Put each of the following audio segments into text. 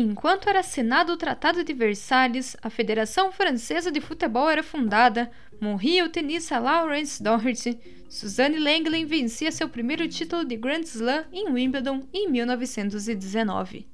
Enquanto era assinado o Tratado de Versalhes, a Federação Francesa de Futebol era fundada, morria o tenista Lawrence Doherty, Suzanne Lenglen vencia seu primeiro título de Grand Slam em Wimbledon em 1919.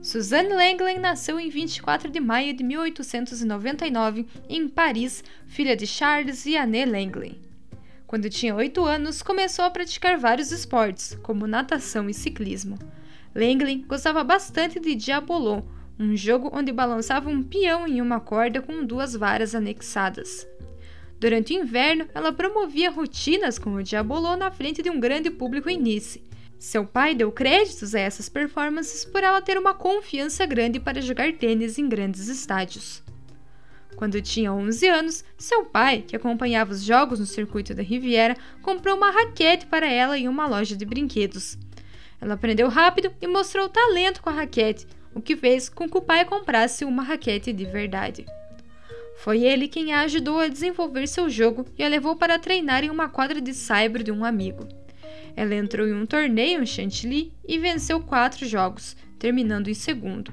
Suzanne Lenglen nasceu em 24 de maio de 1899 em Paris, filha de Charles e Anne Lenglen. Quando tinha 8 anos, começou a praticar vários esportes, como natação e ciclismo. Langley gostava bastante de Diabolô, um jogo onde balançava um peão em uma corda com duas varas anexadas. Durante o inverno, ela promovia rotinas com o Diabolô na frente de um grande público em Nice. Seu pai deu créditos a essas performances por ela ter uma confiança grande para jogar tênis em grandes estádios. Quando tinha 11 anos, seu pai, que acompanhava os jogos no circuito da Riviera, comprou uma raquete para ela em uma loja de brinquedos. Ela aprendeu rápido e mostrou talento com a raquete, o que fez com que o pai comprasse uma raquete de verdade. Foi ele quem a ajudou a desenvolver seu jogo e a levou para treinar em uma quadra de saibro de um amigo. Ela entrou em um torneio em Chantilly e venceu quatro jogos, terminando em segundo.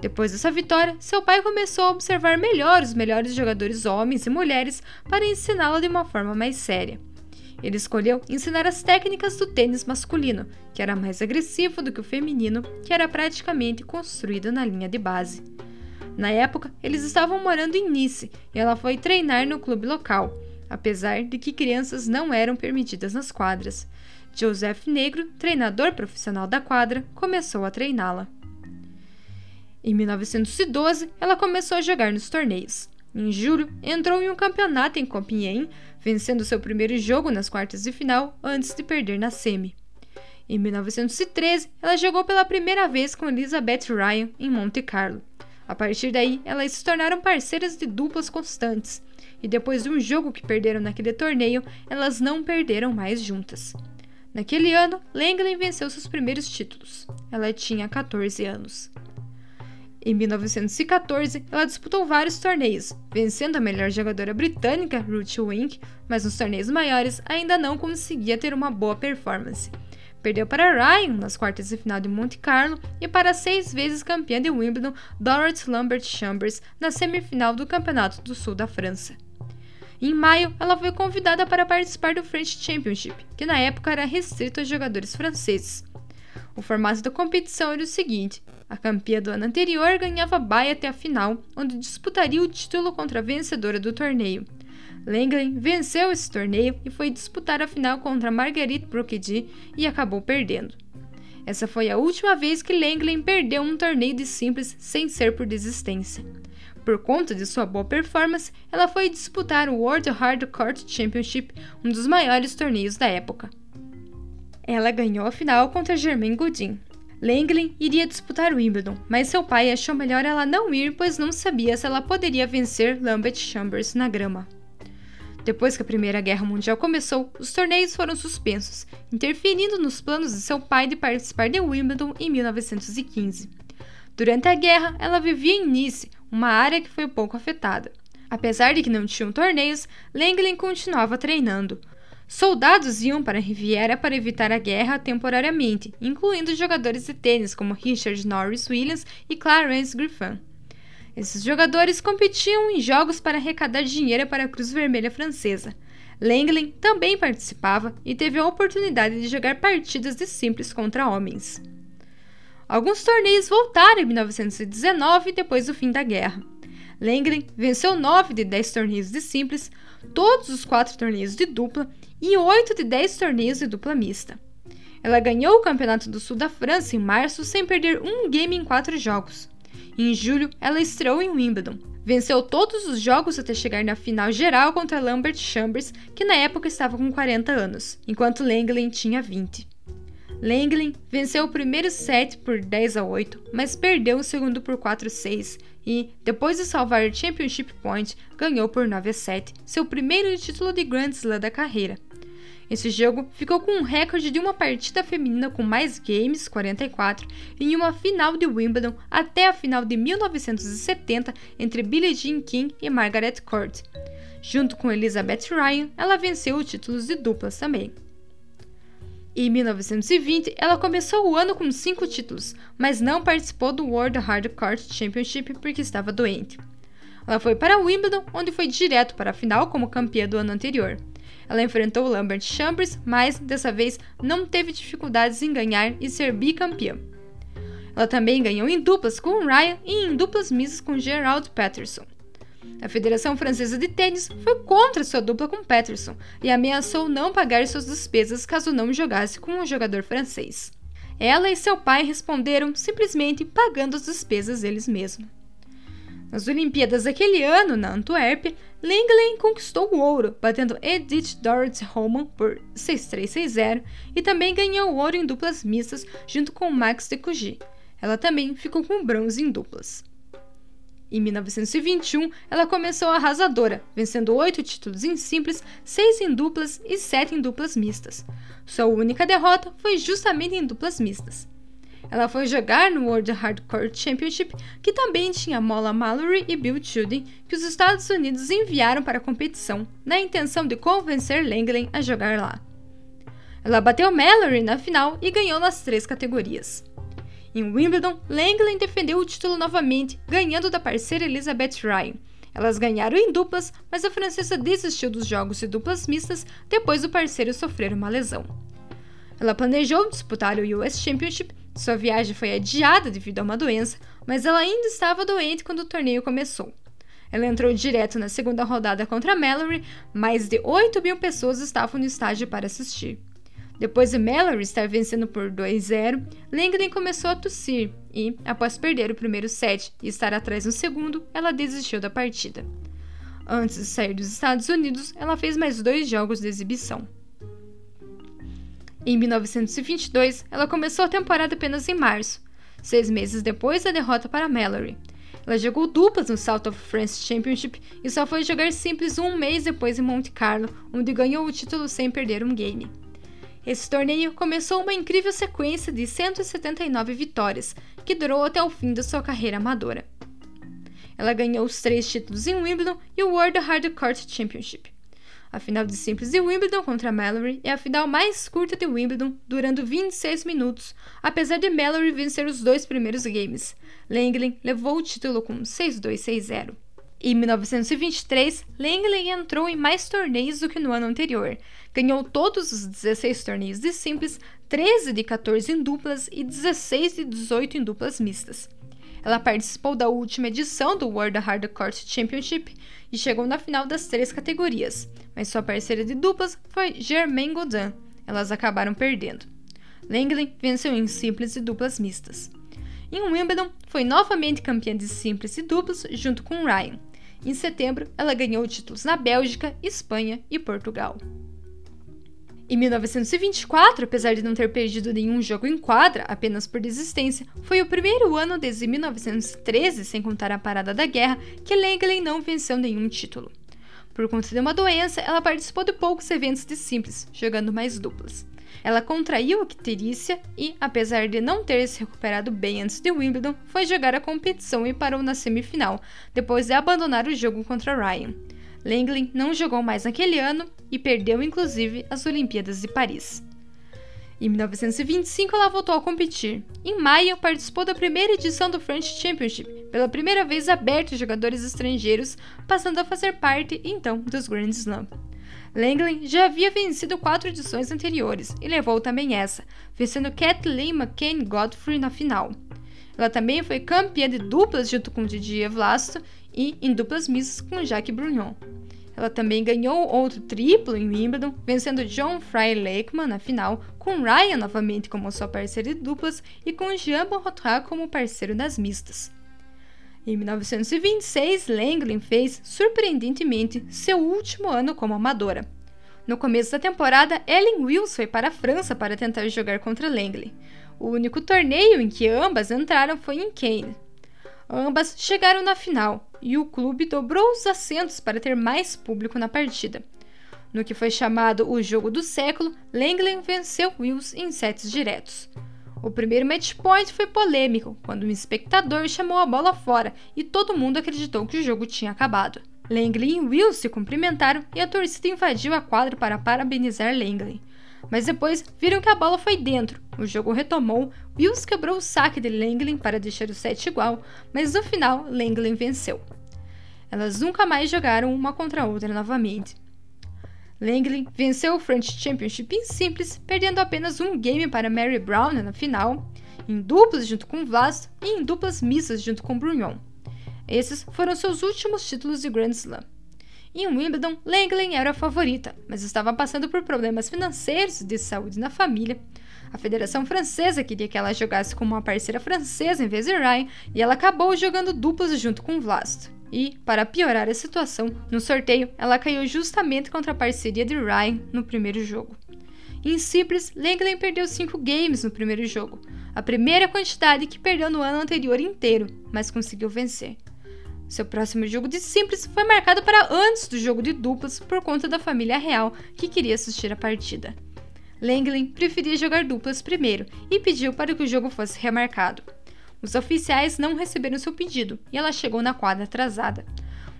Depois dessa vitória, seu pai começou a observar melhor os melhores jogadores homens e mulheres para ensiná-la de uma forma mais séria. Ele escolheu ensinar as técnicas do tênis masculino, que era mais agressivo do que o feminino, que era praticamente construído na linha de base. Na época, eles estavam morando em Nice e ela foi treinar no clube local, apesar de que crianças não eram permitidas nas quadras. Joseph Negro, treinador profissional da quadra, começou a treiná-la. Em 1912, ela começou a jogar nos torneios. Em julho, entrou em um campeonato em Compiègne, vencendo seu primeiro jogo nas quartas de final antes de perder na semi. Em 1913, ela jogou pela primeira vez com Elizabeth Ryan em Monte Carlo. A partir daí, elas se tornaram parceiras de duplas constantes, e depois de um jogo que perderam naquele torneio, elas não perderam mais juntas. Naquele ano, Langley venceu seus primeiros títulos. Ela tinha 14 anos. Em 1914, ela disputou vários torneios, vencendo a melhor jogadora britânica, Ruth Wink, mas nos torneios maiores ainda não conseguia ter uma boa performance. Perdeu para Ryan nas quartas de final de Monte Carlo e para seis vezes campeã de Wimbledon, Dorothy Lambert Chambers, na semifinal do Campeonato do Sul da França. Em maio, ela foi convidada para participar do French Championship, que na época era restrito a jogadores franceses. O formato da competição era o seguinte: a campeã do ano anterior ganhava baia até a final, onde disputaria o título contra a vencedora do torneio. Langley venceu esse torneio e foi disputar a final contra Marguerite Broquedi e acabou perdendo. Essa foi a última vez que Langley perdeu um torneio de simples sem ser por desistência. Por conta de sua boa performance, ela foi disputar o World Hard Court Championship, um dos maiores torneios da época. Ela ganhou a final contra Germaine Godin. Langley iria disputar Wimbledon, mas seu pai achou melhor ela não ir, pois não sabia se ela poderia vencer Lambert Chambers na grama. Depois que a Primeira Guerra Mundial começou, os torneios foram suspensos, interferindo nos planos de seu pai de participar de Wimbledon em 1915. Durante a guerra, ela vivia em Nice, uma área que foi pouco afetada. Apesar de que não tinham torneios, Langley continuava treinando. Soldados iam para a Riviera para evitar a guerra temporariamente, incluindo jogadores de tênis como Richard Norris Williams e Clarence Griffin. Esses jogadores competiam em jogos para arrecadar dinheiro para a Cruz Vermelha Francesa. Langley também participava e teve a oportunidade de jogar partidas de simples contra homens. Alguns torneios voltaram em 1919 depois do fim da guerra. Langley venceu 9 de 10 torneios de simples, todos os 4 torneios de dupla e 8 de 10 torneios de dupla mista. Ela ganhou o Campeonato do Sul da França em março sem perder um game em 4 jogos. Em julho, ela estreou em Wimbledon. Venceu todos os jogos até chegar na final geral contra Lambert Chambers, que na época estava com 40 anos, enquanto Langley tinha 20. Langley venceu o primeiro set por 10 a 8, mas perdeu o segundo por 4 a 6 e, depois de salvar o Championship Point, ganhou por 9 a 7, seu primeiro título de Grand Slam da carreira. Esse jogo ficou com um recorde de uma partida feminina com mais games, 44, em uma final de Wimbledon até a final de 1970 entre Billie Jean King e Margaret Court. Junto com Elizabeth Ryan, ela venceu títulos de duplas também. Em 1920, ela começou o ano com cinco títulos, mas não participou do World Hardcore Championship porque estava doente. Ela foi para Wimbledon, onde foi direto para a final como campeã do ano anterior. Ela enfrentou Lambert Chambers, mas dessa vez não teve dificuldades em ganhar e ser bicampeã. Ela também ganhou em duplas com Ryan e em duplas mistas com Gerald Patterson. A Federação Francesa de Tênis foi contra sua dupla com Patterson e ameaçou não pagar suas despesas caso não jogasse com um jogador francês. Ela e seu pai responderam simplesmente pagando as despesas eles mesmos. Nas Olimpíadas daquele ano, na Antuérpia, Lenglen conquistou o ouro, batendo Edith Dorothy Roman por 6-3-6-0 e também ganhou o ouro em duplas mistas junto com Max de Cugy. Ela também ficou com bronze em duplas. Em 1921, ela começou arrasadora, vencendo oito títulos em simples, seis em duplas e sete em duplas mistas. Sua única derrota foi justamente em duplas mistas. Ela foi jogar no World Hardcore Championship, que também tinha Mola Mallory e Bill Chuden, que os Estados Unidos enviaram para a competição, na intenção de convencer Langley a jogar lá. Ela bateu Mallory na final e ganhou nas três categorias. Em Wimbledon, Langley defendeu o título novamente, ganhando da parceira Elizabeth Ryan. Elas ganharam em duplas, mas a francesa desistiu dos jogos de duplas mistas depois do parceiro sofrer uma lesão. Ela planejou disputar o US Championship, sua viagem foi adiada devido a uma doença, mas ela ainda estava doente quando o torneio começou. Ela entrou direto na segunda rodada contra Mallory, mais de 8 mil pessoas estavam no estádio para assistir. Depois de Mallory estar vencendo por 2-0, Langdon começou a tossir e, após perder o primeiro set e estar atrás no segundo, ela desistiu da partida. Antes de sair dos Estados Unidos, ela fez mais dois jogos de exibição. Em 1922, ela começou a temporada apenas em março, seis meses depois da derrota para Mallory. Ela jogou duplas no South of France Championship e só foi jogar simples um mês depois em Monte Carlo, onde ganhou o título sem perder um game. Esse torneio começou uma incrível sequência de 179 vitórias, que durou até o fim da sua carreira amadora. Ela ganhou os três títulos em Wimbledon e o World Hard Court Championship. A final de simples de Wimbledon contra Mallory é a final mais curta de Wimbledon, durando 26 minutos, apesar de Mallory vencer os dois primeiros games. Langley levou o título com 6-2-6-0. Em 1923, Langley entrou em mais torneios do que no ano anterior. Ganhou todos os 16 torneios de simples, 13 de 14 em duplas e 16 de 18 em duplas mistas. Ela participou da última edição do World Hard Court Championship e chegou na final das três categorias, mas sua parceira de duplas foi Germaine Godin. Elas acabaram perdendo. Langley venceu em simples e duplas mistas. Em Wimbledon, foi novamente campeã de simples e duplas junto com Ryan. Em setembro, ela ganhou títulos na Bélgica, Espanha e Portugal. Em 1924, apesar de não ter perdido nenhum jogo em quadra, apenas por desistência, foi o primeiro ano desde 1913, sem contar a parada da guerra, que Langley não venceu nenhum título. Por conta de uma doença, ela participou de poucos eventos de simples, jogando mais duplas. Ela contraiu a icterícia e, apesar de não ter se recuperado bem antes de Wimbledon, foi jogar a competição e parou na semifinal, depois de abandonar o jogo contra Ryan. Langley não jogou mais naquele ano e perdeu inclusive as Olimpíadas de Paris. Em 1925, ela voltou a competir. Em maio, participou da primeira edição do French Championship, pela primeira vez aberto a jogadores estrangeiros, passando a fazer parte, então, dos Grand Slam. Langley já havia vencido quatro edições anteriores e levou também essa, vencendo Kathleen McCain Godfrey na final. Ela também foi campeã de duplas junto com Didier Vlasto e em duplas mistas com Jacques Brugnon. Ela também ganhou outro triplo em Wimbledon, vencendo John Fry Lakeman na final, com Ryan novamente como sua parceira de duplas e com Jean Bonrotra como parceiro das mistas. Em 1926, Langley fez, surpreendentemente, seu último ano como amadora. No começo da temporada, Ellen Wills foi para a França para tentar jogar contra Langley. O único torneio em que ambas entraram foi em Cannes. Ambas chegaram na final e o clube dobrou os assentos para ter mais público na partida. No que foi chamado o jogo do século, Langley venceu Wills em sets diretos. O primeiro match point foi polêmico, quando um espectador chamou a bola fora e todo mundo acreditou que o jogo tinha acabado. Langley e Will se cumprimentaram e a torcida invadiu a quadra para parabenizar Langley. Mas depois viram que a bola foi dentro. O jogo retomou, Wills quebrou o saque de Langley para deixar o set igual, mas no final Langley venceu. Elas nunca mais jogaram uma contra a outra novamente. Langley venceu o French Championship em simples, perdendo apenas um game para Mary Brown na final, em duplas junto com Vlasto e em duplas mistas junto com Brunion. Esses foram seus últimos títulos de Grand Slam. Em Wimbledon, Langley era a favorita, mas estava passando por problemas financeiros e de saúde na família. A Federação Francesa queria que ela jogasse como uma parceira francesa em vez de Ryan, e ela acabou jogando duplas junto com Vlasto. E, para piorar a situação, no sorteio ela caiu justamente contra a parceria de Ryan no primeiro jogo. Em simples, Langley perdeu 5 games no primeiro jogo, a primeira quantidade que perdeu no ano anterior inteiro, mas conseguiu vencer. Seu próximo jogo de simples foi marcado para antes do jogo de duplas por conta da família real que queria assistir a partida. Langley preferia jogar duplas primeiro e pediu para que o jogo fosse remarcado. Os oficiais não receberam seu pedido e ela chegou na quadra atrasada.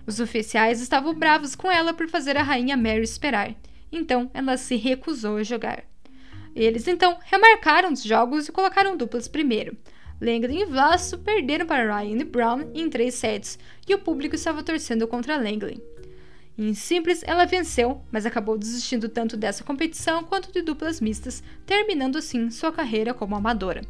Os oficiais estavam bravos com ela por fazer a rainha Mary esperar, então ela se recusou a jogar. Eles então remarcaram os jogos e colocaram duplas primeiro. Langley e Vlasto perderam para Ryan e Brown em três sets, e o público estava torcendo contra Langley. Em simples, ela venceu, mas acabou desistindo tanto dessa competição quanto de duplas mistas, terminando assim sua carreira como amadora.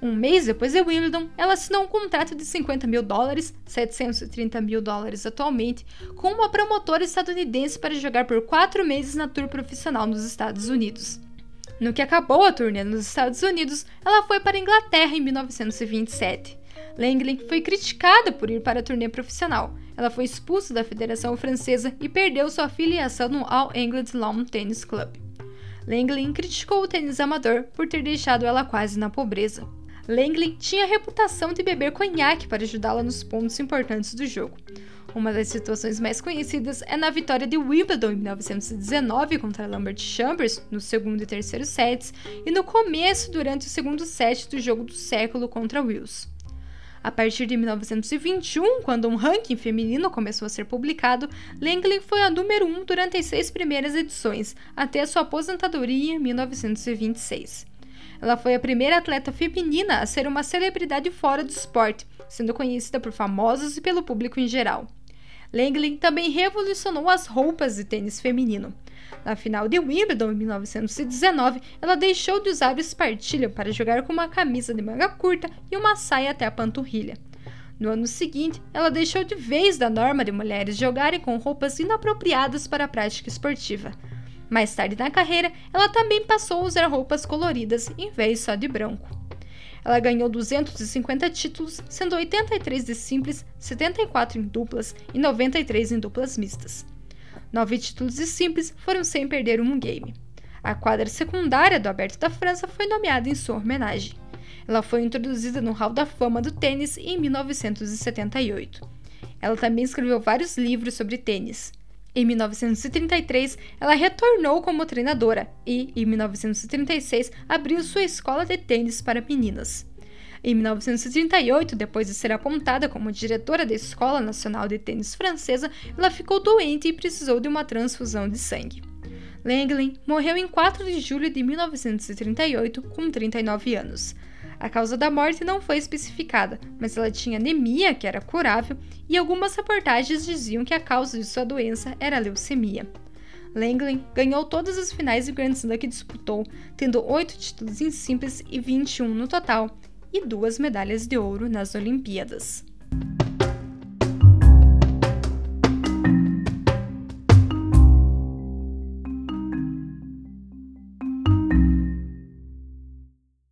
Um mês depois de Wimbledon, ela assinou um contrato de 50 mil dólares, 730 mil dólares atualmente, com uma promotora estadunidense para jogar por quatro meses na tour profissional nos Estados Unidos. No que acabou a turnê nos Estados Unidos, ela foi para a Inglaterra em 1927. Langley foi criticada por ir para a turnê profissional. Ela foi expulsa da Federação Francesa e perdeu sua afiliação no All England Lawn Tennis Club. Langley criticou o tênis amador por ter deixado ela quase na pobreza. Langley tinha a reputação de beber conhaque para ajudá-la nos pontos importantes do jogo. Uma das situações mais conhecidas é na vitória de Wimbledon em 1919 contra Lambert Chambers, no segundo e terceiro sets, e no começo durante o segundo set do jogo do século contra Wills. A partir de 1921, quando um ranking feminino começou a ser publicado, Langley foi a número 1 um durante as seis primeiras edições, até sua aposentadoria em 1926. Ela foi a primeira atleta feminina a ser uma celebridade fora do esporte, sendo conhecida por famosos e pelo público em geral. Langley também revolucionou as roupas de tênis feminino. Na final de Wimbledon em 1919, ela deixou de usar o espartilho para jogar com uma camisa de manga curta e uma saia até a panturrilha. No ano seguinte, ela deixou de vez da norma de mulheres jogarem com roupas inapropriadas para a prática esportiva. Mais tarde na carreira, ela também passou a usar roupas coloridas em vez só de branco. Ela ganhou 250 títulos, sendo 83 de simples, 74 em duplas e 93 em duplas mistas. Nove títulos de simples foram sem perder um game. A quadra secundária do Aberto da França foi nomeada em sua homenagem. Ela foi introduzida no Hall da Fama do Tênis em 1978. Ela também escreveu vários livros sobre tênis. Em 1933, ela retornou como treinadora e, em 1936, abriu sua escola de tênis para meninas. Em 1938, depois de ser apontada como diretora da Escola Nacional de Tênis Francesa, ela ficou doente e precisou de uma transfusão de sangue. Langley morreu em 4 de julho de 1938, com 39 anos. A causa da morte não foi especificada, mas ela tinha anemia, que era curável, e algumas reportagens diziam que a causa de sua doença era leucemia. Langley ganhou todas as finais de Grand Slam que disputou, tendo oito títulos em simples e 21 no total, e duas medalhas de ouro nas Olimpíadas.